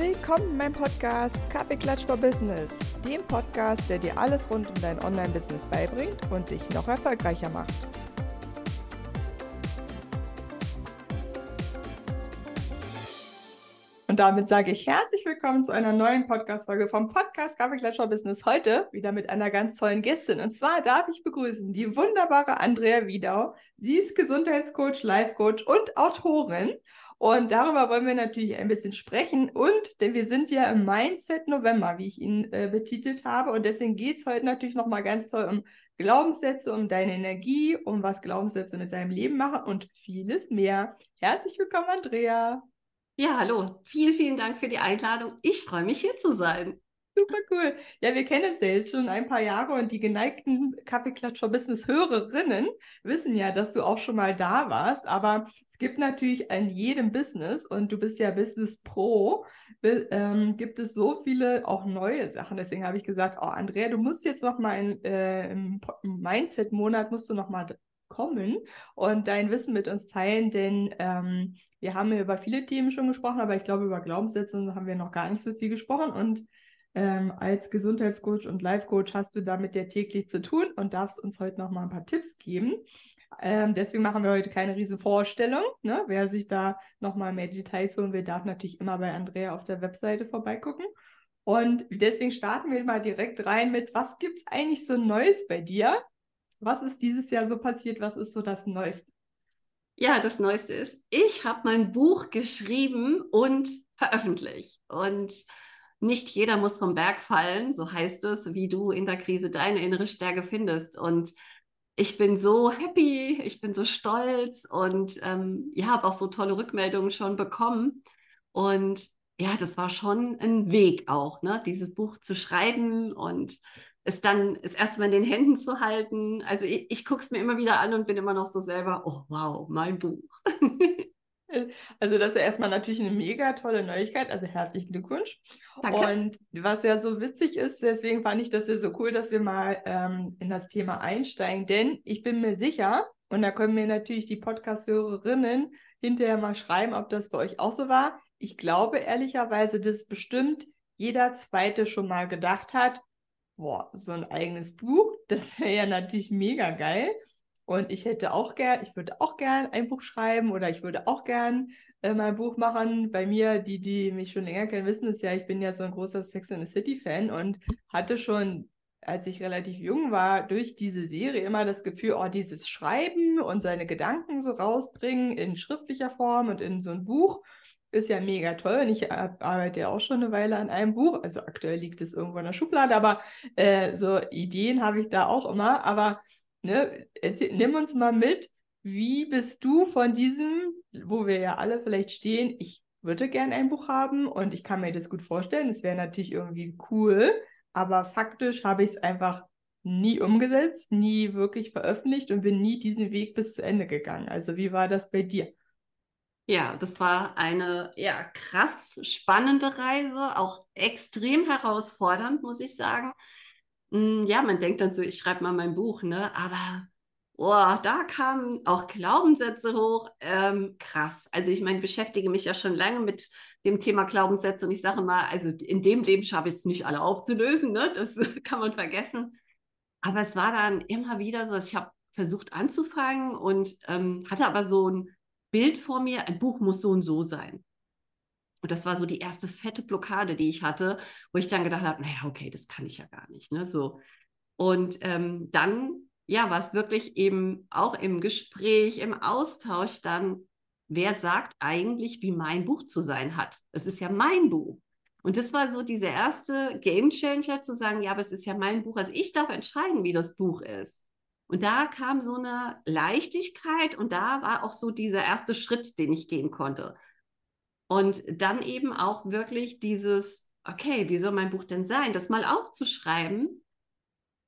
Willkommen in meinem Podcast Kaffeeklatsch for Business, dem Podcast, der dir alles rund um dein Online-Business beibringt und dich noch erfolgreicher macht. Und damit sage ich herzlich willkommen zu einer neuen Podcast-Folge vom Podcast Kaffeeklatsch for Business. Heute wieder mit einer ganz tollen Gästin. Und zwar darf ich begrüßen die wunderbare Andrea Wiedau. Sie ist Gesundheitscoach, Life-Coach und Autorin. Und darüber wollen wir natürlich ein bisschen sprechen. Und denn wir sind ja im Mindset November, wie ich ihn äh, betitelt habe. Und deswegen geht es heute natürlich nochmal ganz toll um Glaubenssätze, um deine Energie, um was Glaubenssätze mit deinem Leben machen und vieles mehr. Herzlich willkommen, Andrea. Ja, hallo. Vielen, vielen Dank für die Einladung. Ich freue mich, hier zu sein. Super cool. Ja, wir kennen uns ja jetzt schon ein paar Jahre und die geneigten Kaffeeklatscher Business Hörerinnen wissen ja, dass du auch schon mal da warst. Aber es gibt natürlich in jedem Business und du bist ja Business Pro, ähm, gibt es so viele auch neue Sachen. Deswegen habe ich gesagt, oh Andrea, du musst jetzt noch mal in, äh, im Mindset-Monat musst du noch mal kommen und dein Wissen mit uns teilen, denn ähm, wir haben ja über viele Themen schon gesprochen, aber ich glaube, über Glaubenssätze haben wir noch gar nicht so viel gesprochen und ähm, als Gesundheitscoach und Life-Coach hast du damit ja täglich zu tun und darfst uns heute noch mal ein paar Tipps geben. Ähm, deswegen machen wir heute keine riesen Vorstellung. Ne? Wer sich da noch mal mehr Details holen will, darf natürlich immer bei Andrea auf der Webseite vorbeigucken. Und deswegen starten wir mal direkt rein mit, was gibt es eigentlich so Neues bei dir? Was ist dieses Jahr so passiert? Was ist so das Neueste? Ja, das Neueste ist, ich habe mein Buch geschrieben und veröffentlicht. Und nicht jeder muss vom Berg fallen, so heißt es, wie du in der Krise deine innere Stärke findest. Und ich bin so happy, ich bin so stolz und ähm, ja, habe auch so tolle Rückmeldungen schon bekommen. Und ja, das war schon ein Weg auch, ne, dieses Buch zu schreiben und es dann es erstmal in den Händen zu halten. Also ich, ich gucke es mir immer wieder an und bin immer noch so selber, oh wow, mein Buch. Also das ist ja erstmal natürlich eine mega tolle Neuigkeit. Also herzlichen Glückwunsch. Danke. Und was ja so witzig ist, deswegen fand ich das ja so cool, dass wir mal ähm, in das Thema einsteigen. Denn ich bin mir sicher, und da können mir natürlich die Podcast-Hörerinnen hinterher mal schreiben, ob das bei euch auch so war. Ich glaube ehrlicherweise, dass bestimmt jeder Zweite schon mal gedacht hat, boah, so ein eigenes Buch, das wäre ja natürlich mega geil. Und ich hätte auch gern, ich würde auch gern ein Buch schreiben oder ich würde auch gern äh, mein Buch machen. Bei mir, die, die mich schon länger kennen, wissen es ja, ich bin ja so ein großer Sex in the City Fan und hatte schon, als ich relativ jung war, durch diese Serie immer das Gefühl, oh, dieses Schreiben und seine Gedanken so rausbringen in schriftlicher Form und in so ein Buch ist ja mega toll. Und ich arbeite ja auch schon eine Weile an einem Buch. Also aktuell liegt es irgendwo in der Schublade, aber äh, so Ideen habe ich da auch immer. Aber ne, erzähl, nimm uns mal mit, wie bist du von diesem, wo wir ja alle vielleicht stehen, ich würde gerne ein Buch haben und ich kann mir das gut vorstellen, es wäre natürlich irgendwie cool, aber faktisch habe ich es einfach nie umgesetzt, nie wirklich veröffentlicht und bin nie diesen Weg bis zu Ende gegangen. Also wie war das bei dir? Ja, das war eine ja, krass spannende Reise, auch extrem herausfordernd, muss ich sagen. Hm, ja, man denkt dann so, ich schreibe mal mein Buch, ne? Aber oh, da kamen auch Glaubenssätze hoch. Ähm, krass. Also ich meine, beschäftige mich ja schon lange mit dem Thema Glaubenssätze und ich sage mal, also in dem Leben schaffe ich es nicht alle aufzulösen, ne? Das kann man vergessen. Aber es war dann immer wieder so, dass ich habe versucht anzufangen und ähm, hatte aber so ein Bild vor mir, ein Buch muss so und so sein. Und das war so die erste fette Blockade, die ich hatte, wo ich dann gedacht habe, naja, okay, das kann ich ja gar nicht. Ne? So. Und ähm, dann, ja, war es wirklich eben auch im Gespräch, im Austausch dann, wer sagt eigentlich, wie mein Buch zu sein hat? Es ist ja mein Buch. Und das war so dieser erste Game Changer zu sagen, ja, aber es ist ja mein Buch. Also ich darf entscheiden, wie das Buch ist. Und da kam so eine Leichtigkeit und da war auch so dieser erste Schritt, den ich gehen konnte. Und dann eben auch wirklich dieses, okay, wie soll mein Buch denn sein, das mal aufzuschreiben.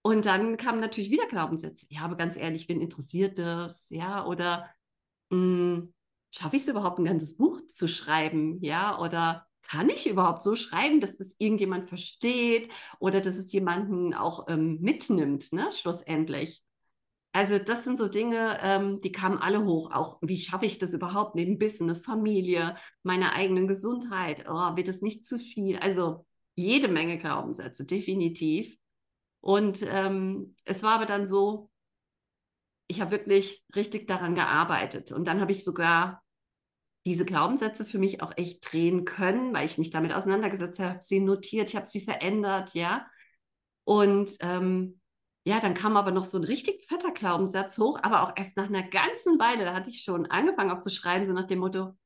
Und dann kamen natürlich wieder Glaubenssätze. Ja, aber ganz ehrlich, wen interessiert das? Ja, oder hm, schaffe ich es überhaupt, ein ganzes Buch zu schreiben? Ja, oder kann ich überhaupt so schreiben, dass das irgendjemand versteht oder dass es jemanden auch ähm, mitnimmt, ne, schlussendlich? Also das sind so Dinge, ähm, die kamen alle hoch. Auch wie schaffe ich das überhaupt neben Business, Familie, meiner eigenen Gesundheit? Oh, wird es nicht zu viel? Also jede Menge Glaubenssätze, definitiv. Und ähm, es war aber dann so, ich habe wirklich richtig daran gearbeitet. Und dann habe ich sogar diese Glaubenssätze für mich auch echt drehen können, weil ich mich damit auseinandergesetzt habe, sie notiert, ich habe sie verändert, ja. Und ähm, ja, dann kam aber noch so ein richtig fetter Glaubenssatz hoch, aber auch erst nach einer ganzen Weile, da hatte ich schon angefangen auch zu schreiben, so nach dem Motto,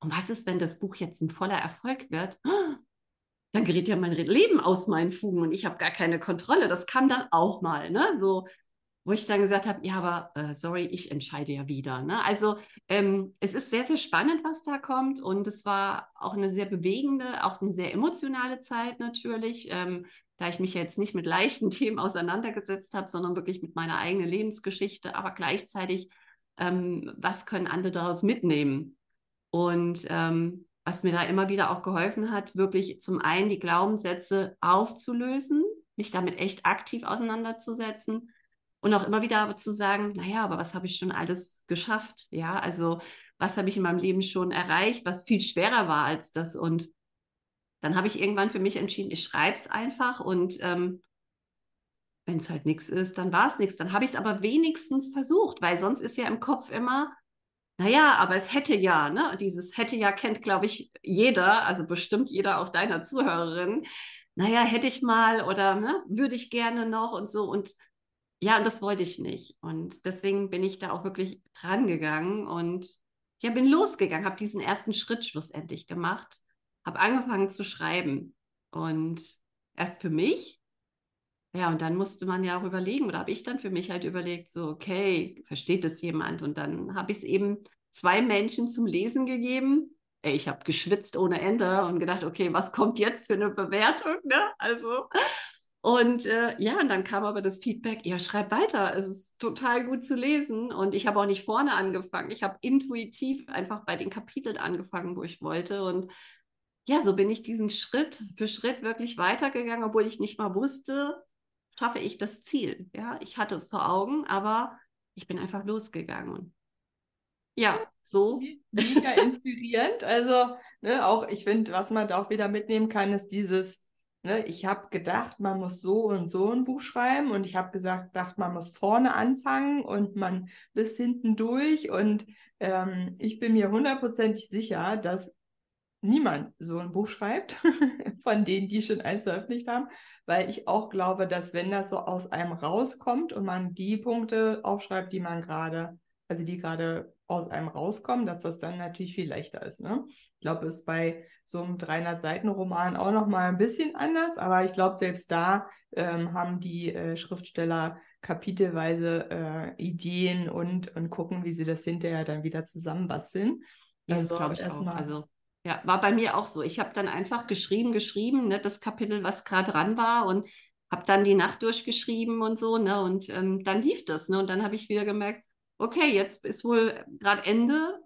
und was ist, wenn das Buch jetzt ein voller Erfolg wird? Dann gerät ja mein Leben aus meinen Fugen und ich habe gar keine Kontrolle. Das kam dann auch mal, ne? So, wo ich dann gesagt habe, ja, aber äh, sorry, ich entscheide ja wieder. Ne? Also ähm, es ist sehr, sehr spannend, was da kommt und es war auch eine sehr bewegende, auch eine sehr emotionale Zeit natürlich, ähm, da ich mich jetzt nicht mit leichten Themen auseinandergesetzt habe, sondern wirklich mit meiner eigenen Lebensgeschichte, aber gleichzeitig, ähm, was können andere daraus mitnehmen? Und ähm, was mir da immer wieder auch geholfen hat, wirklich zum einen die Glaubenssätze aufzulösen, mich damit echt aktiv auseinanderzusetzen und auch immer wieder zu sagen, naja, aber was habe ich schon alles geschafft? Ja, also was habe ich in meinem Leben schon erreicht, was viel schwerer war als das. Und dann habe ich irgendwann für mich entschieden, ich schreibe es einfach und ähm, wenn es halt nichts ist, dann war es nichts. Dann habe ich es aber wenigstens versucht, weil sonst ist ja im Kopf immer, naja, aber es hätte ja, ne? Dieses hätte ja kennt, glaube ich, jeder, also bestimmt jeder auch deiner Zuhörerin. Naja, hätte ich mal oder ne, würde ich gerne noch und so. Und ja, und das wollte ich nicht. Und deswegen bin ich da auch wirklich dran gegangen und ja, bin losgegangen, habe diesen ersten Schritt schlussendlich gemacht, habe angefangen zu schreiben und erst für mich. Ja, und dann musste man ja auch überlegen, oder habe ich dann für mich halt überlegt, so, okay, versteht das jemand? Und dann habe ich es eben zwei Menschen zum Lesen gegeben. Ey, ich habe geschwitzt ohne Ende und gedacht, okay, was kommt jetzt für eine Bewertung? Ne? Also, und äh, ja, und dann kam aber das Feedback, ja, schreib weiter, es ist total gut zu lesen. Und ich habe auch nicht vorne angefangen. Ich habe intuitiv einfach bei den Kapiteln angefangen, wo ich wollte. Und ja, so bin ich diesen Schritt für Schritt wirklich weitergegangen, obwohl ich nicht mal wusste, schaffe ich das Ziel. Ja, ich hatte es vor Augen, aber ich bin einfach losgegangen. Ja, so. Mega inspirierend. Also, ne, auch ich finde, was man da auch wieder mitnehmen kann, ist dieses, Ne, ich habe gedacht, man muss so und so ein Buch schreiben und ich habe gesagt, gedacht, man muss vorne anfangen und man bis hinten durch und ähm, ich bin mir hundertprozentig sicher, dass niemand so ein Buch schreibt von denen, die schon eins veröffentlicht haben, weil ich auch glaube, dass wenn das so aus einem rauskommt und man die Punkte aufschreibt, die man gerade, also die gerade aus einem rauskommen, dass das dann natürlich viel leichter ist. Ne? Ich glaube, es ist bei so einem 300-Seiten-Roman auch noch mal ein bisschen anders, aber ich glaube, selbst da ähm, haben die äh, Schriftsteller kapitelweise äh, Ideen und, und gucken, wie sie das hinterher dann wieder zusammenbasteln. Ja, also, das glaube ich auch. Also ja, war bei mir auch so. Ich habe dann einfach geschrieben, geschrieben, ne, das Kapitel, was gerade dran war und habe dann die Nacht durchgeschrieben und so, ne, und ähm, dann lief das, ne, und dann habe ich wieder gemerkt, okay, jetzt ist wohl gerade Ende.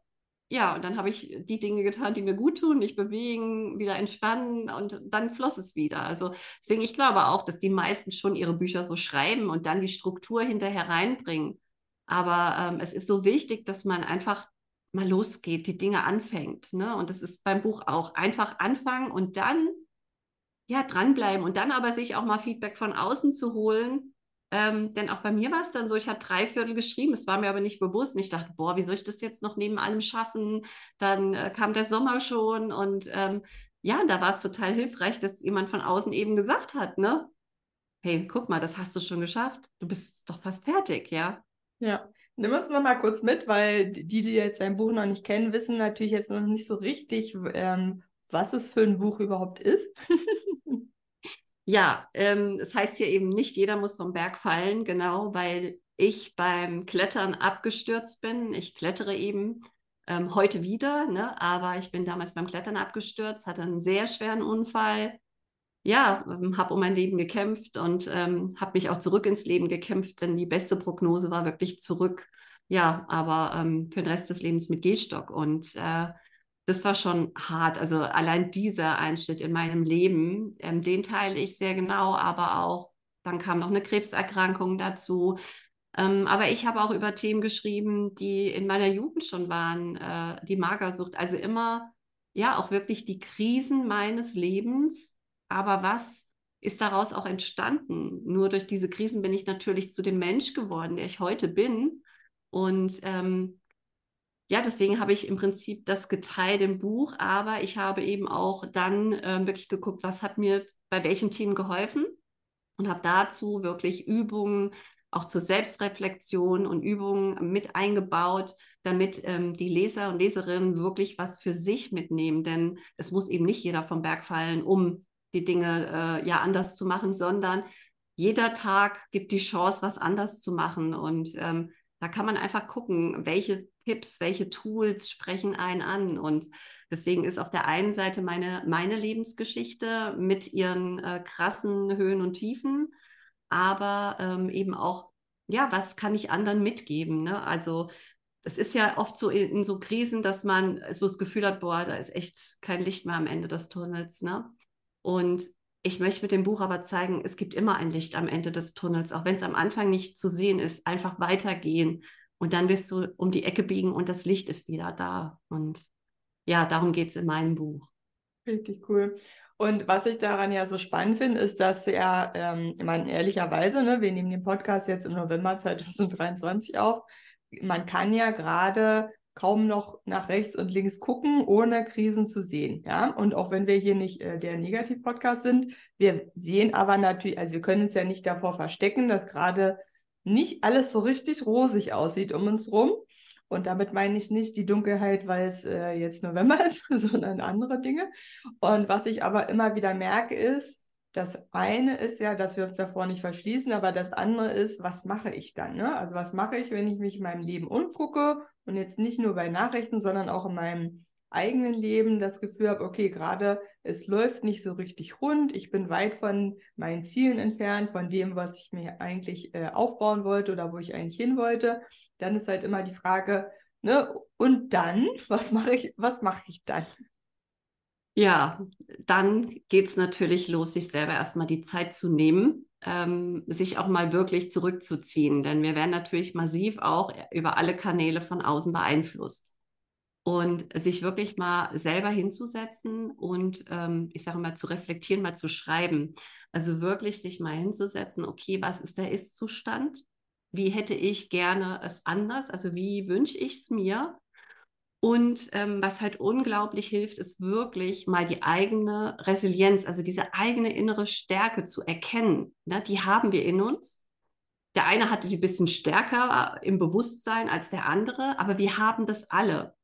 Ja, und dann habe ich die Dinge getan, die mir gut tun, mich bewegen, wieder entspannen und dann floss es wieder. Also deswegen, ich glaube auch, dass die meisten schon ihre Bücher so schreiben und dann die Struktur hinterher reinbringen. Aber ähm, es ist so wichtig, dass man einfach mal losgeht, die Dinge anfängt. Ne? Und das ist beim Buch auch einfach anfangen und dann ja dranbleiben und dann aber sich auch mal Feedback von außen zu holen, ähm, denn auch bei mir war es dann so, ich habe drei Viertel geschrieben, es war mir aber nicht bewusst. Und ich dachte, boah, wie soll ich das jetzt noch neben allem schaffen? Dann äh, kam der Sommer schon und ähm, ja, da war es total hilfreich, dass jemand von außen eben gesagt hat, ne? Hey, guck mal, das hast du schon geschafft. Du bist doch fast fertig, ja? Ja, nimm uns noch mal kurz mit, weil die, die jetzt dein Buch noch nicht kennen, wissen natürlich jetzt noch nicht so richtig, ähm, was es für ein Buch überhaupt ist. Ja, ähm, es heißt hier eben, nicht jeder muss vom Berg fallen, genau, weil ich beim Klettern abgestürzt bin. Ich klettere eben ähm, heute wieder, ne? aber ich bin damals beim Klettern abgestürzt, hatte einen sehr schweren Unfall. Ja, ähm, habe um mein Leben gekämpft und ähm, habe mich auch zurück ins Leben gekämpft, denn die beste Prognose war wirklich zurück. Ja, aber ähm, für den Rest des Lebens mit Gehstock. Und äh, das war schon hart. Also allein dieser Einschnitt in meinem Leben, ähm, den teile ich sehr genau, aber auch dann kam noch eine Krebserkrankung dazu. Ähm, aber ich habe auch über Themen geschrieben, die in meiner Jugend schon waren, äh, die Magersucht. Also immer, ja, auch wirklich die Krisen meines Lebens. Aber was ist daraus auch entstanden? Nur durch diese Krisen bin ich natürlich zu dem Mensch geworden, der ich heute bin. Und ähm, ja, deswegen habe ich im Prinzip das geteilt im Buch, aber ich habe eben auch dann äh, wirklich geguckt, was hat mir bei welchen Themen geholfen und habe dazu wirklich Übungen auch zur Selbstreflexion und Übungen mit eingebaut, damit ähm, die Leser und Leserinnen wirklich was für sich mitnehmen. Denn es muss eben nicht jeder vom Berg fallen, um die Dinge äh, ja anders zu machen, sondern jeder Tag gibt die Chance, was anders zu machen. Und ähm, da kann man einfach gucken, welche Tipps, welche Tools sprechen einen an. Und deswegen ist auf der einen Seite meine, meine Lebensgeschichte mit ihren äh, krassen Höhen und Tiefen aber ähm, eben auch, ja, was kann ich anderen mitgeben? Ne? Also es ist ja oft so in, in, so Krisen, dass man so das Gefühl hat, boah, da ist echt kein Licht mehr am Ende des Tunnels. Ne? Und ich möchte mit dem Buch aber zeigen, es gibt immer ein Licht am Ende des Tunnels, auch wenn es am Anfang nicht zu sehen ist. Einfach weitergehen und dann wirst du um die Ecke biegen und das Licht ist wieder da. Und ja, darum geht es in meinem Buch. Richtig cool. Und was ich daran ja so spannend finde, ist, dass er, ähm, ich meine, ehrlicherweise, ne, wir nehmen den Podcast jetzt im November 2023 auf. Man kann ja gerade kaum noch nach rechts und links gucken, ohne Krisen zu sehen. Ja, und auch wenn wir hier nicht äh, der Negativ-Podcast sind, wir sehen aber natürlich, also wir können es ja nicht davor verstecken, dass gerade nicht alles so richtig rosig aussieht um uns rum. Und damit meine ich nicht die Dunkelheit, weil es äh, jetzt November ist, sondern andere Dinge. Und was ich aber immer wieder merke, ist, das eine ist ja, dass wir uns davor nicht verschließen, aber das andere ist, was mache ich dann? Ne? Also was mache ich, wenn ich mich in meinem Leben umgucke und jetzt nicht nur bei Nachrichten, sondern auch in meinem eigenen Leben das Gefühl habe, okay, gerade es läuft nicht so richtig rund, ich bin weit von meinen Zielen entfernt, von dem, was ich mir eigentlich äh, aufbauen wollte oder wo ich eigentlich hin wollte, dann ist halt immer die Frage, ne, und dann, was mache ich, was mache ich dann? Ja, dann geht es natürlich los, sich selber erstmal die Zeit zu nehmen, ähm, sich auch mal wirklich zurückzuziehen. Denn wir werden natürlich massiv auch über alle Kanäle von außen beeinflusst und sich wirklich mal selber hinzusetzen und ähm, ich sage mal zu reflektieren, mal zu schreiben. Also wirklich sich mal hinzusetzen, okay, was ist der Ist-Zustand? Wie hätte ich gerne es anders? Also wie wünsche ich es mir? Und ähm, was halt unglaublich hilft, ist wirklich mal die eigene Resilienz, also diese eigene innere Stärke zu erkennen. Ne? Die haben wir in uns. Der eine hatte die ein bisschen stärker im Bewusstsein als der andere, aber wir haben das alle.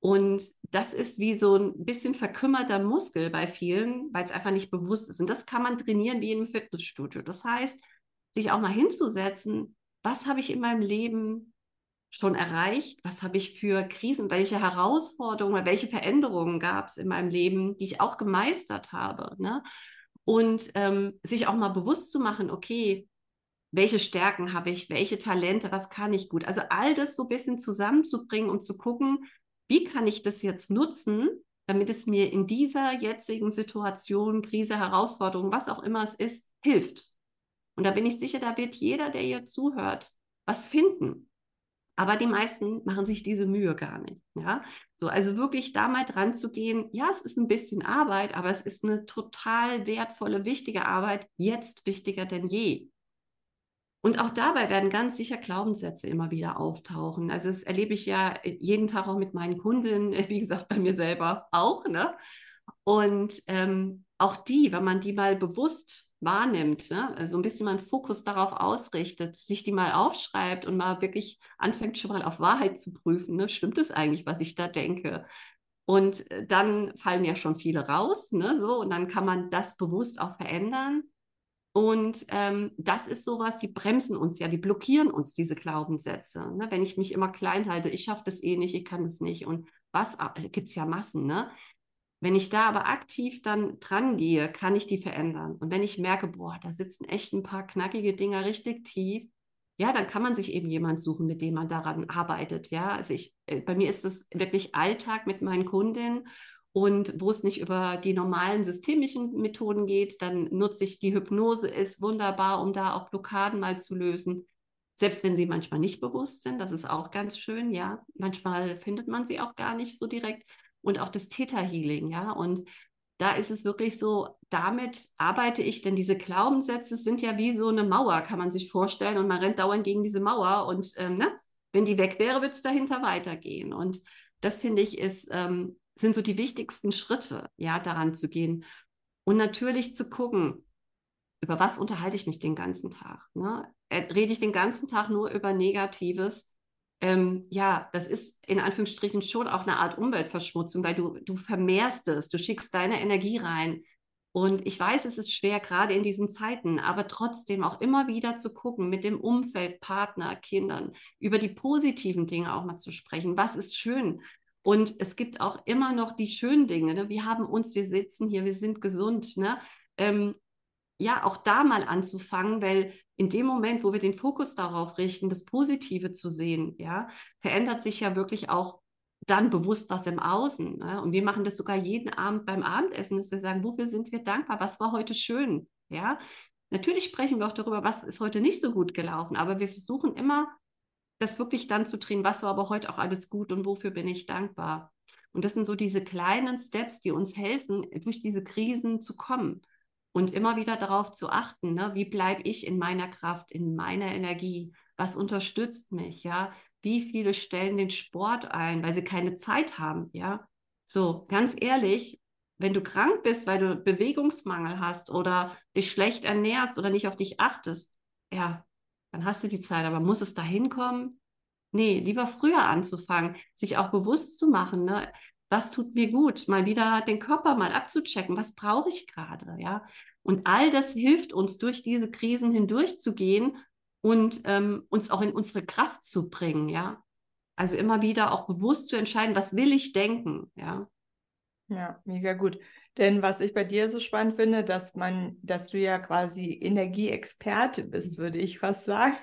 Und das ist wie so ein bisschen verkümmerter Muskel bei vielen, weil es einfach nicht bewusst ist. Und das kann man trainieren wie in einem Fitnessstudio. Das heißt, sich auch mal hinzusetzen, was habe ich in meinem Leben schon erreicht? Was habe ich für Krisen, welche Herausforderungen, welche Veränderungen gab es in meinem Leben, die ich auch gemeistert habe? Ne? Und ähm, sich auch mal bewusst zu machen, okay, welche Stärken habe ich, welche Talente, was kann ich gut? Also all das so ein bisschen zusammenzubringen und zu gucken, wie kann ich das jetzt nutzen, damit es mir in dieser jetzigen Situation, Krise, Herausforderung, was auch immer es ist, hilft. Und da bin ich sicher, da wird jeder, der hier zuhört, was finden. Aber die meisten machen sich diese Mühe gar nicht. Ja, so also wirklich da mal dran zu gehen. Ja, es ist ein bisschen Arbeit, aber es ist eine total wertvolle, wichtige Arbeit. Jetzt wichtiger denn je. Und auch dabei werden ganz sicher Glaubenssätze immer wieder auftauchen. Also das erlebe ich ja jeden Tag auch mit meinen Kunden, wie gesagt, bei mir selber auch. Ne? Und ähm, auch die, wenn man die mal bewusst wahrnimmt, ne? also ein bisschen mal einen Fokus darauf ausrichtet, sich die mal aufschreibt und mal wirklich anfängt schon mal auf Wahrheit zu prüfen, ne? stimmt es eigentlich, was ich da denke? Und äh, dann fallen ja schon viele raus, ne? so, und dann kann man das bewusst auch verändern. Und ähm, das ist sowas, die bremsen uns ja, die blockieren uns diese Glaubenssätze. Ne? Wenn ich mich immer klein halte, ich schaffe das eh nicht, ich kann es nicht. Und was ah, gibt es ja Massen, ne? Wenn ich da aber aktiv dann dran gehe, kann ich die verändern. Und wenn ich merke, boah, da sitzen echt ein paar knackige Dinger richtig tief, ja, dann kann man sich eben jemand suchen, mit dem man daran arbeitet. Ja, also ich, äh, bei mir ist das wirklich Alltag mit meinen Kundinnen und wo es nicht über die normalen systemischen Methoden geht, dann nutze ich die Hypnose, ist wunderbar, um da auch Blockaden mal zu lösen. Selbst wenn sie manchmal nicht bewusst sind, das ist auch ganz schön, ja. Manchmal findet man sie auch gar nicht so direkt. Und auch das Theta-Healing, ja. Und da ist es wirklich so, damit arbeite ich, denn diese Glaubenssätze sind ja wie so eine Mauer, kann man sich vorstellen. Und man rennt dauernd gegen diese Mauer. Und ähm, ne? wenn die weg wäre, wird es dahinter weitergehen. Und das finde ich ist, ähm, sind so die wichtigsten Schritte, ja, daran zu gehen. Und natürlich zu gucken, über was unterhalte ich mich den ganzen Tag? Ne? Äh, rede ich den ganzen Tag nur über Negatives? Ähm, ja, das ist in Anführungsstrichen schon auch eine Art Umweltverschmutzung, weil du, du vermehrst es, du schickst deine Energie rein. Und ich weiß, es ist schwer, gerade in diesen Zeiten, aber trotzdem auch immer wieder zu gucken, mit dem Umfeld, Partner, Kindern, über die positiven Dinge auch mal zu sprechen. Was ist schön? Und es gibt auch immer noch die schönen Dinge. Ne? Wir haben uns, wir sitzen hier, wir sind gesund. Ne? Ähm, ja, auch da mal anzufangen, weil in dem Moment, wo wir den Fokus darauf richten, das Positive zu sehen, ja, verändert sich ja wirklich auch dann bewusst was im Außen. Ja? Und wir machen das sogar jeden Abend beim Abendessen, dass wir sagen, wofür sind wir dankbar? Was war heute schön? Ja, natürlich sprechen wir auch darüber, was ist heute nicht so gut gelaufen, aber wir versuchen immer, das wirklich dann zu drehen, was war aber heute auch alles gut und wofür bin ich dankbar. Und das sind so diese kleinen Steps, die uns helfen, durch diese Krisen zu kommen und immer wieder darauf zu achten, ne? wie bleibe ich in meiner Kraft, in meiner Energie, was unterstützt mich, ja, wie viele stellen den Sport ein, weil sie keine Zeit haben, ja. So, ganz ehrlich, wenn du krank bist, weil du Bewegungsmangel hast oder dich schlecht ernährst oder nicht auf dich achtest, ja, dann hast du die Zeit, aber muss es dahin kommen? Nee, lieber früher anzufangen, sich auch bewusst zu machen, ne? Was tut mir gut, mal wieder den Körper mal abzuchecken, was brauche ich gerade, ja. Und all das hilft uns, durch diese Krisen hindurchzugehen und ähm, uns auch in unsere Kraft zu bringen, ja. Also immer wieder auch bewusst zu entscheiden, was will ich denken, ja. Ja, mega gut. Denn was ich bei dir so spannend finde, dass man, dass du ja quasi Energieexperte bist, würde ich fast sagen.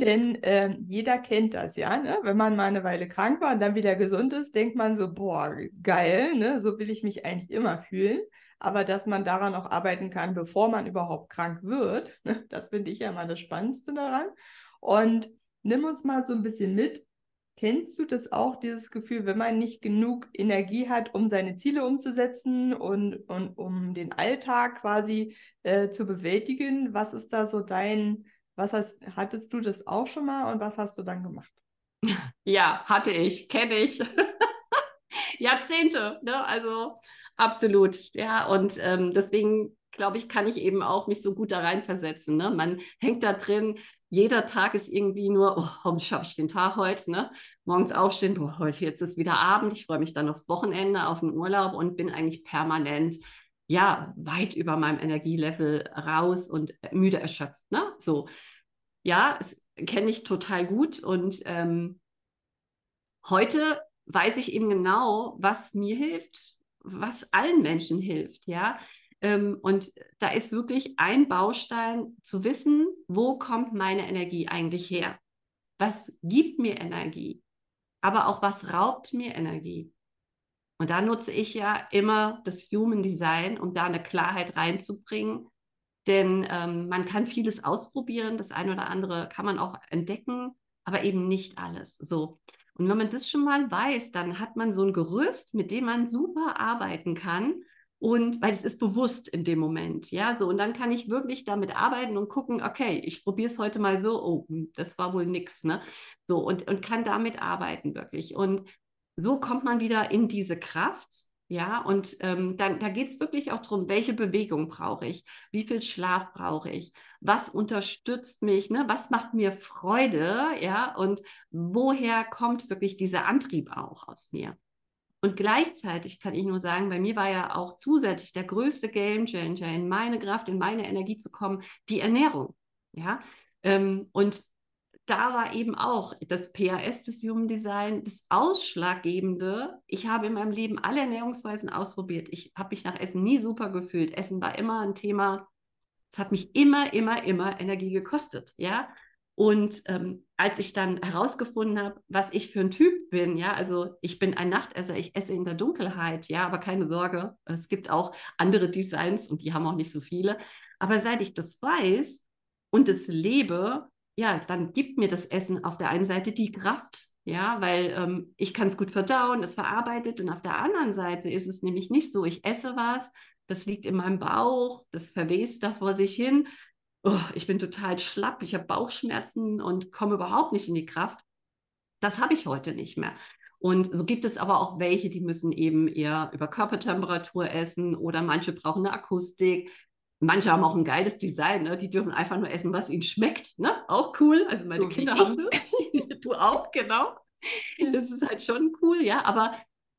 Denn äh, jeder kennt das ja, ne? wenn man mal eine Weile krank war und dann wieder gesund ist, denkt man so, boah, geil, ne? so will ich mich eigentlich immer fühlen. Aber dass man daran auch arbeiten kann, bevor man überhaupt krank wird, ne? das finde ich ja mal das Spannendste daran. Und nimm uns mal so ein bisschen mit. Kennst du das auch, dieses Gefühl, wenn man nicht genug Energie hat, um seine Ziele umzusetzen und, und um den Alltag quasi äh, zu bewältigen? Was ist da so dein was hast, hattest du das auch schon mal und was hast du dann gemacht? Ja, hatte ich, kenne ich. Jahrzehnte, ne? Also absolut. Ja, und ähm, deswegen glaube ich, kann ich eben auch mich so gut da reinversetzen. Ne? Man hängt da drin, jeder Tag ist irgendwie nur, oh, warum schaffe ich den Tag heute? Ne? Morgens aufstehen, boah, heute jetzt ist wieder Abend, ich freue mich dann aufs Wochenende, auf den Urlaub und bin eigentlich permanent ja, weit über meinem Energielevel raus und müde erschöpft. Ne? So, ja, kenne ich total gut und ähm, heute weiß ich eben genau, was mir hilft, was allen Menschen hilft, ja. Ähm, und da ist wirklich ein Baustein zu wissen, wo kommt meine Energie eigentlich her? Was gibt mir Energie? Aber auch was raubt mir Energie? Und da nutze ich ja immer das Human Design, um da eine Klarheit reinzubringen. Denn ähm, man kann vieles ausprobieren, das eine oder andere kann man auch entdecken, aber eben nicht alles. So. Und wenn man das schon mal weiß, dann hat man so ein Gerüst, mit dem man super arbeiten kann. Und weil es ist bewusst in dem Moment, ja, so und dann kann ich wirklich damit arbeiten und gucken, okay, ich probiere es heute mal so, oh, hm, das war wohl nix, ne? So und, und kann damit arbeiten wirklich. Und so kommt man wieder in diese Kraft. Ja, und ähm, dann, da geht es wirklich auch darum, welche Bewegung brauche ich, wie viel Schlaf brauche ich, was unterstützt mich, ne? was macht mir Freude, ja, und woher kommt wirklich dieser Antrieb auch aus mir. Und gleichzeitig kann ich nur sagen, bei mir war ja auch zusätzlich der größte Game Changer in meine Kraft, in meine Energie zu kommen, die Ernährung. Ja, ähm, und da war eben auch das PAS des Human Design das Ausschlaggebende. Ich habe in meinem Leben alle Ernährungsweisen ausprobiert. Ich habe mich nach Essen nie super gefühlt. Essen war immer ein Thema. Es hat mich immer, immer, immer Energie gekostet. Ja. Und ähm, als ich dann herausgefunden habe, was ich für ein Typ bin, ja, also ich bin ein Nachtesser, ich esse in der Dunkelheit, ja, aber keine Sorge, es gibt auch andere Designs und die haben auch nicht so viele. Aber seit ich das weiß und es lebe, ja, dann gibt mir das Essen auf der einen Seite die Kraft, ja, weil ähm, ich kann es gut verdauen, es verarbeitet und auf der anderen Seite ist es nämlich nicht so, ich esse was, das liegt in meinem Bauch, das verwest da vor sich hin, oh, ich bin total schlapp, ich habe Bauchschmerzen und komme überhaupt nicht in die Kraft. Das habe ich heute nicht mehr. Und so gibt es aber auch welche, die müssen eben eher über Körpertemperatur essen oder manche brauchen eine Akustik. Manche haben auch ein geiles Design, ne? die dürfen einfach nur essen, was ihnen schmeckt. Ne? Auch cool. Also meine so Kinder haben das. du auch, genau. Das ist halt schon cool, ja. Aber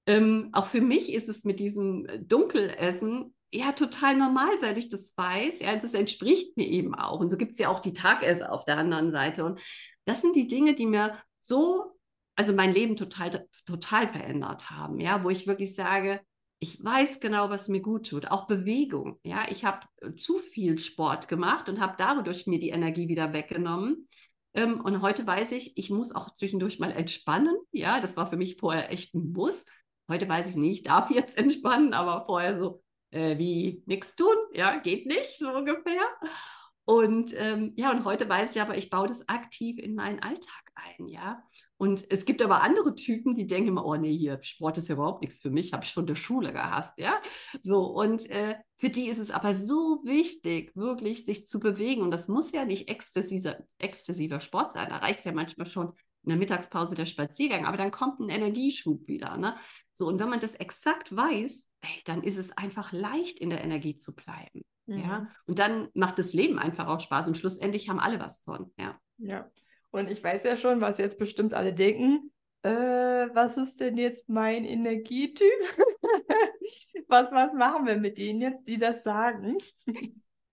ähm, auch für mich ist es mit diesem Dunkelessen ja total normal, seit ich das weiß. Ja, das entspricht mir eben auch. Und so gibt es ja auch die Tagesser auf der anderen Seite. Und das sind die Dinge, die mir so also mein Leben total, total verändert haben, ja, wo ich wirklich sage, ich weiß genau, was mir gut tut, auch Bewegung. Ja, ich habe äh, zu viel Sport gemacht und habe dadurch mir die Energie wieder weggenommen. Ähm, und heute weiß ich, ich muss auch zwischendurch mal entspannen. Ja, das war für mich vorher echt ein Muss. Heute weiß ich nicht, ich darf jetzt entspannen, aber vorher so äh, wie nichts tun. Ja, geht nicht, so ungefähr. Und ähm, ja, und heute weiß ich aber, ich baue das aktiv in meinen Alltag ein, ja. Und es gibt aber andere Typen, die denken immer, oh nee, hier, Sport ist ja überhaupt nichts für mich, habe ich schon der Schule gehasst, ja. So, und äh, für die ist es aber so wichtig, wirklich sich zu bewegen. Und das muss ja nicht exzessiver, exzessiver Sport sein. Da reicht es ja manchmal schon in der Mittagspause der Spaziergang, aber dann kommt ein Energieschub wieder, ne? So, und wenn man das exakt weiß, ey, dann ist es einfach leicht, in der Energie zu bleiben. Mhm. Ja, und dann macht das Leben einfach auch Spaß und schlussendlich haben alle was von. Ja. Ja. Und ich weiß ja schon, was jetzt bestimmt alle denken. Äh, was ist denn jetzt mein Energietyp? was, was machen wir mit denen jetzt, die das sagen?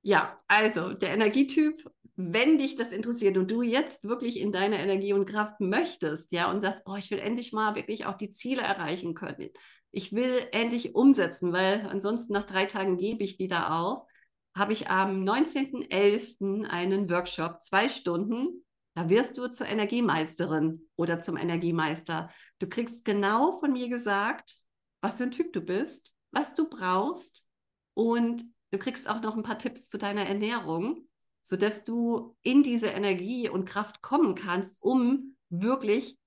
Ja, also der Energietyp, wenn dich das interessiert und du jetzt wirklich in deiner Energie und Kraft möchtest, ja, und sagst, boah, ich will endlich mal wirklich auch die Ziele erreichen können. Ich will endlich umsetzen, weil ansonsten nach drei Tagen gebe ich wieder auf, habe ich am 19.11. einen Workshop, zwei Stunden, da wirst du zur Energiemeisterin oder zum Energiemeister. Du kriegst genau von mir gesagt, was für ein Typ du bist, was du brauchst und du kriegst auch noch ein paar Tipps zu deiner Ernährung, sodass du in diese Energie und Kraft kommen kannst, um wirklich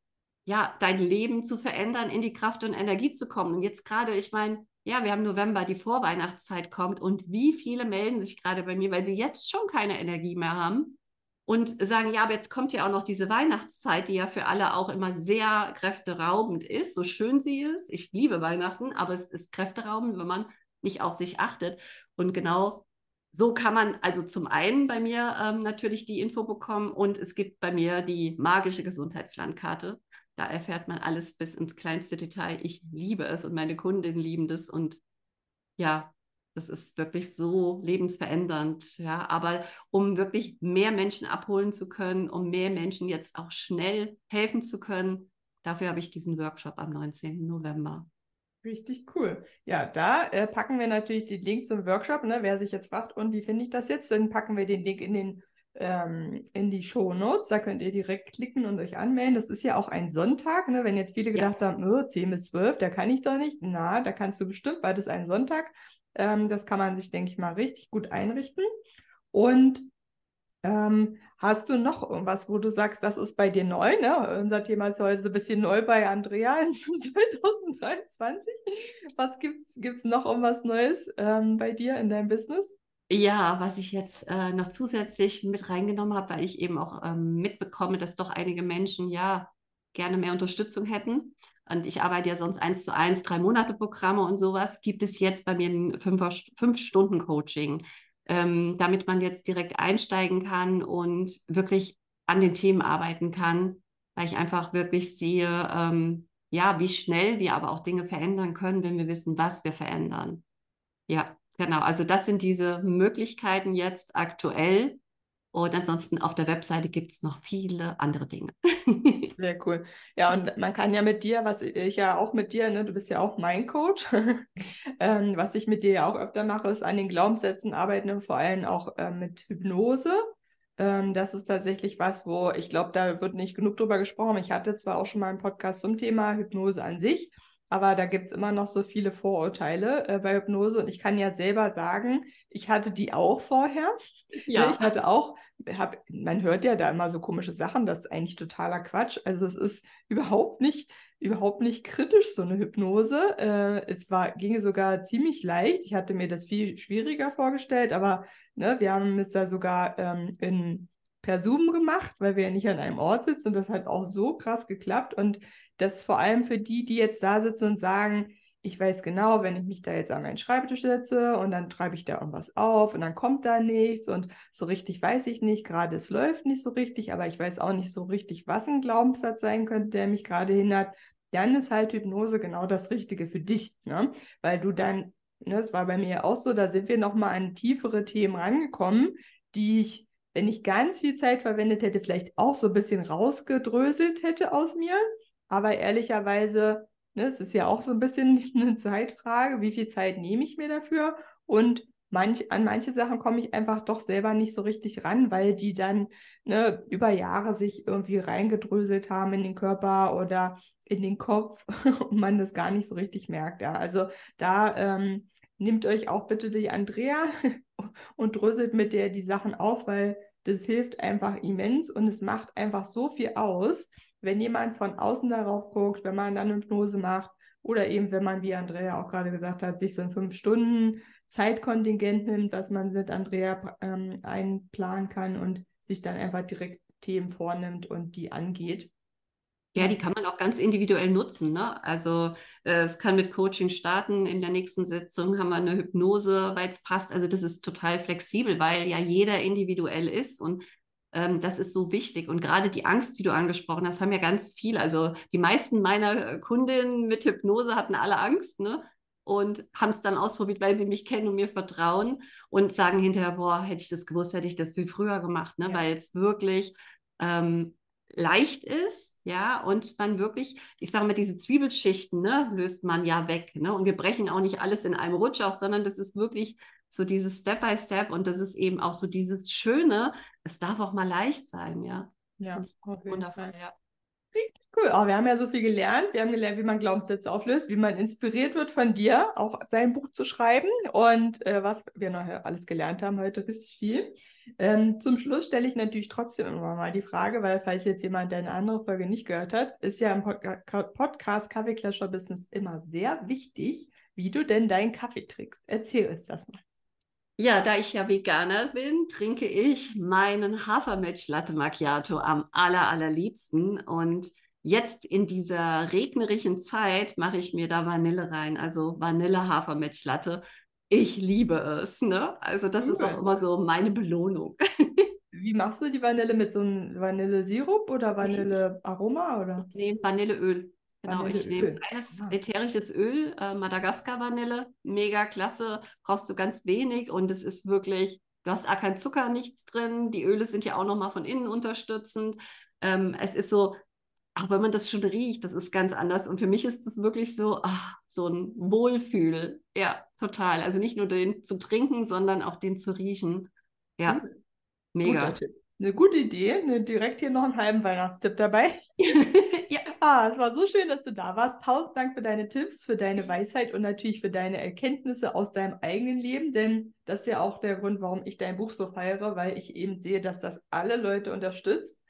ja, dein Leben zu verändern, in die Kraft und Energie zu kommen. Und jetzt gerade, ich meine, ja, wir haben November, die Vorweihnachtszeit kommt und wie viele melden sich gerade bei mir, weil sie jetzt schon keine Energie mehr haben und sagen, ja, aber jetzt kommt ja auch noch diese Weihnachtszeit, die ja für alle auch immer sehr kräfteraubend ist, so schön sie ist. Ich liebe Weihnachten, aber es ist kräfteraubend, wenn man nicht auf sich achtet. Und genau so kann man also zum einen bei mir ähm, natürlich die Info bekommen und es gibt bei mir die magische Gesundheitslandkarte. Da erfährt man alles bis ins kleinste Detail. Ich liebe es und meine Kundinnen lieben das und ja, das ist wirklich so lebensverändernd, ja. Aber um wirklich mehr Menschen abholen zu können, um mehr Menschen jetzt auch schnell helfen zu können, dafür habe ich diesen Workshop am 19. November. Richtig cool. Ja, da äh, packen wir natürlich den Link zum Workshop, ne? Wer sich jetzt fragt, und wie finde ich das jetzt, dann packen wir den Link in den ähm, in die Show Notes. Da könnt ihr direkt klicken und euch anmelden. Das ist ja auch ein Sonntag, ne? Wenn jetzt viele gedacht ja. haben, oh, 10 bis 12, da kann ich doch nicht. Na, da kannst du bestimmt, weil das ein Sonntag ähm, das kann man sich, denke ich mal, richtig gut einrichten. Und ähm, hast du noch irgendwas, wo du sagst, das ist bei dir neu? Ne? Unser Thema ist heute so ein bisschen neu bei Andrea in 2023. Was gibt es noch um was Neues ähm, bei dir in deinem Business? Ja, was ich jetzt äh, noch zusätzlich mit reingenommen habe, weil ich eben auch ähm, mitbekomme, dass doch einige Menschen ja gerne mehr Unterstützung hätten. Und ich arbeite ja sonst eins zu eins, drei Monate Programme und sowas, gibt es jetzt bei mir ein Fünf-Stunden-Coaching, ähm, damit man jetzt direkt einsteigen kann und wirklich an den Themen arbeiten kann, weil ich einfach wirklich sehe, ähm, ja, wie schnell wir aber auch Dinge verändern können, wenn wir wissen, was wir verändern. Ja, genau. Also das sind diese Möglichkeiten jetzt aktuell, und ansonsten auf der Webseite gibt es noch viele andere Dinge. Sehr cool. Ja, und man kann ja mit dir, was ich ja auch mit dir, ne, du bist ja auch mein Coach, ähm, was ich mit dir ja auch öfter mache, ist an den Glaubenssätzen arbeiten und vor allem auch äh, mit Hypnose. Ähm, das ist tatsächlich was, wo ich glaube, da wird nicht genug drüber gesprochen. Ich hatte zwar auch schon mal einen Podcast zum Thema Hypnose an sich, aber da gibt es immer noch so viele Vorurteile äh, bei Hypnose. Und ich kann ja selber sagen, ich hatte die auch vorher. Ja. Ich hatte auch, hab, man hört ja da immer so komische Sachen, das ist eigentlich totaler Quatsch. Also es ist überhaupt nicht, überhaupt nicht kritisch, so eine Hypnose. Äh, es war, ging sogar ziemlich leicht. Ich hatte mir das viel schwieriger vorgestellt, aber ne, wir haben es da sogar ähm, in per Zoom gemacht, weil wir ja nicht an einem Ort sitzen. Und das hat auch so krass geklappt. Und das vor allem für die, die jetzt da sitzen und sagen, ich weiß genau, wenn ich mich da jetzt an meinen Schreibtisch setze und dann treibe ich da irgendwas auf und dann kommt da nichts. Und so richtig weiß ich nicht, gerade es läuft nicht so richtig, aber ich weiß auch nicht so richtig, was ein Glaubenssatz sein könnte, der mich gerade hindert, dann ist halt Hypnose genau das Richtige für dich, ne? weil du dann, ne, das war bei mir auch so, da sind wir nochmal an tiefere Themen rangekommen, die ich wenn ich ganz viel Zeit verwendet hätte, vielleicht auch so ein bisschen rausgedröselt hätte aus mir. Aber ehrlicherweise, ne, es ist ja auch so ein bisschen eine Zeitfrage, wie viel Zeit nehme ich mir dafür? Und manch, an manche Sachen komme ich einfach doch selber nicht so richtig ran, weil die dann ne, über Jahre sich irgendwie reingedröselt haben in den Körper oder in den Kopf und man das gar nicht so richtig merkt. Ja. Also da ähm, nehmt euch auch bitte die Andrea und dröselt mit der die Sachen auf, weil das hilft einfach immens und es macht einfach so viel aus, wenn jemand von außen darauf guckt, wenn man dann Hypnose macht oder eben, wenn man, wie Andrea auch gerade gesagt hat, sich so ein fünf Stunden Zeitkontingent nimmt, was man mit Andrea ähm, einplanen kann und sich dann einfach direkt Themen vornimmt und die angeht. Ja, die kann man auch ganz individuell nutzen. Ne? Also äh, es kann mit Coaching starten. In der nächsten Sitzung haben wir eine Hypnose, weil es passt. Also das ist total flexibel, weil ja jeder individuell ist und ähm, das ist so wichtig. Und gerade die Angst, die du angesprochen hast, haben ja ganz viel. Also die meisten meiner Kundinnen mit Hypnose hatten alle Angst, ne? Und haben es dann ausprobiert, weil sie mich kennen und mir vertrauen und sagen hinterher, boah, hätte ich das gewusst, hätte ich das viel früher gemacht, ne? Ja. Weil es wirklich ähm, leicht ist, ja, und man wirklich, ich sage mal, diese Zwiebelschichten, ne, löst man ja weg, ne, und wir brechen auch nicht alles in einem Rutsch auf, sondern das ist wirklich so dieses Step by Step und das ist eben auch so dieses Schöne, es darf auch mal leicht sein, ja. Ja, wundervoll, ja. Cool, oh, wir haben ja so viel gelernt. Wir haben gelernt, wie man Glaubenssätze auflöst, wie man inspiriert wird von dir, auch sein Buch zu schreiben und äh, was wir noch alles gelernt haben heute, richtig viel. Ähm, zum Schluss stelle ich natürlich trotzdem immer mal die Frage, weil falls jetzt jemand deine andere Folge nicht gehört hat, ist ja im Pod Podcast Kaffeeklascher Business immer sehr wichtig, wie du denn deinen Kaffee trinkst. Erzähl uns das mal. Ja, da ich ja Veganer bin, trinke ich meinen Hafermilch Latte Macchiato am aller, allerliebsten und Jetzt in dieser regnerischen Zeit mache ich mir da Vanille rein, also Vanille-Hafermilch-Latte. Ich liebe es. Ne? Also das cool. ist auch immer so meine Belohnung. Wie machst du die Vanille mit so einem Vanillesirup oder Vanillearoma? Oder? Ich nehme Vanilleöl. Genau, ich nehme reines ah. ätherisches Öl, äh, Madagaskar-Vanille, mega klasse, brauchst du ganz wenig und es ist wirklich, du hast auch kein Zucker, nichts drin, die Öle sind ja auch nochmal von innen unterstützend. Ähm, es ist so auch wenn man das schon riecht, das ist ganz anders. Und für mich ist das wirklich so, ach, so ein Wohlfühl. Ja, total. Also nicht nur den zu trinken, sondern auch den zu riechen. Ja, mhm. mega. Eine gute Idee. Ne, direkt hier noch einen halben Weihnachtstipp dabei. ja. Ah, es war so schön, dass du da warst. Tausend Dank für deine Tipps, für deine Weisheit und natürlich für deine Erkenntnisse aus deinem eigenen Leben. Denn das ist ja auch der Grund, warum ich dein Buch so feiere, weil ich eben sehe, dass das alle Leute unterstützt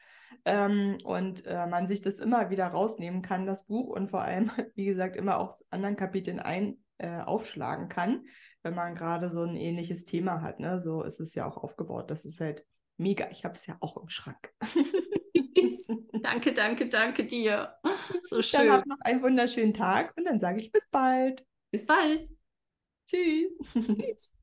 ähm, und äh, man sich das immer wieder rausnehmen kann, das Buch, und vor allem, wie gesagt, immer auch anderen Kapiteln ein äh, aufschlagen kann, wenn man gerade so ein ähnliches Thema hat. Ne? So ist es ja auch aufgebaut. Das ist halt mega. Ich habe es ja auch im Schrank. danke, danke, danke dir. So schön. Dann habt noch einen wunderschönen Tag und dann sage ich bis bald. Bis bald. Tschüss. Tschüss.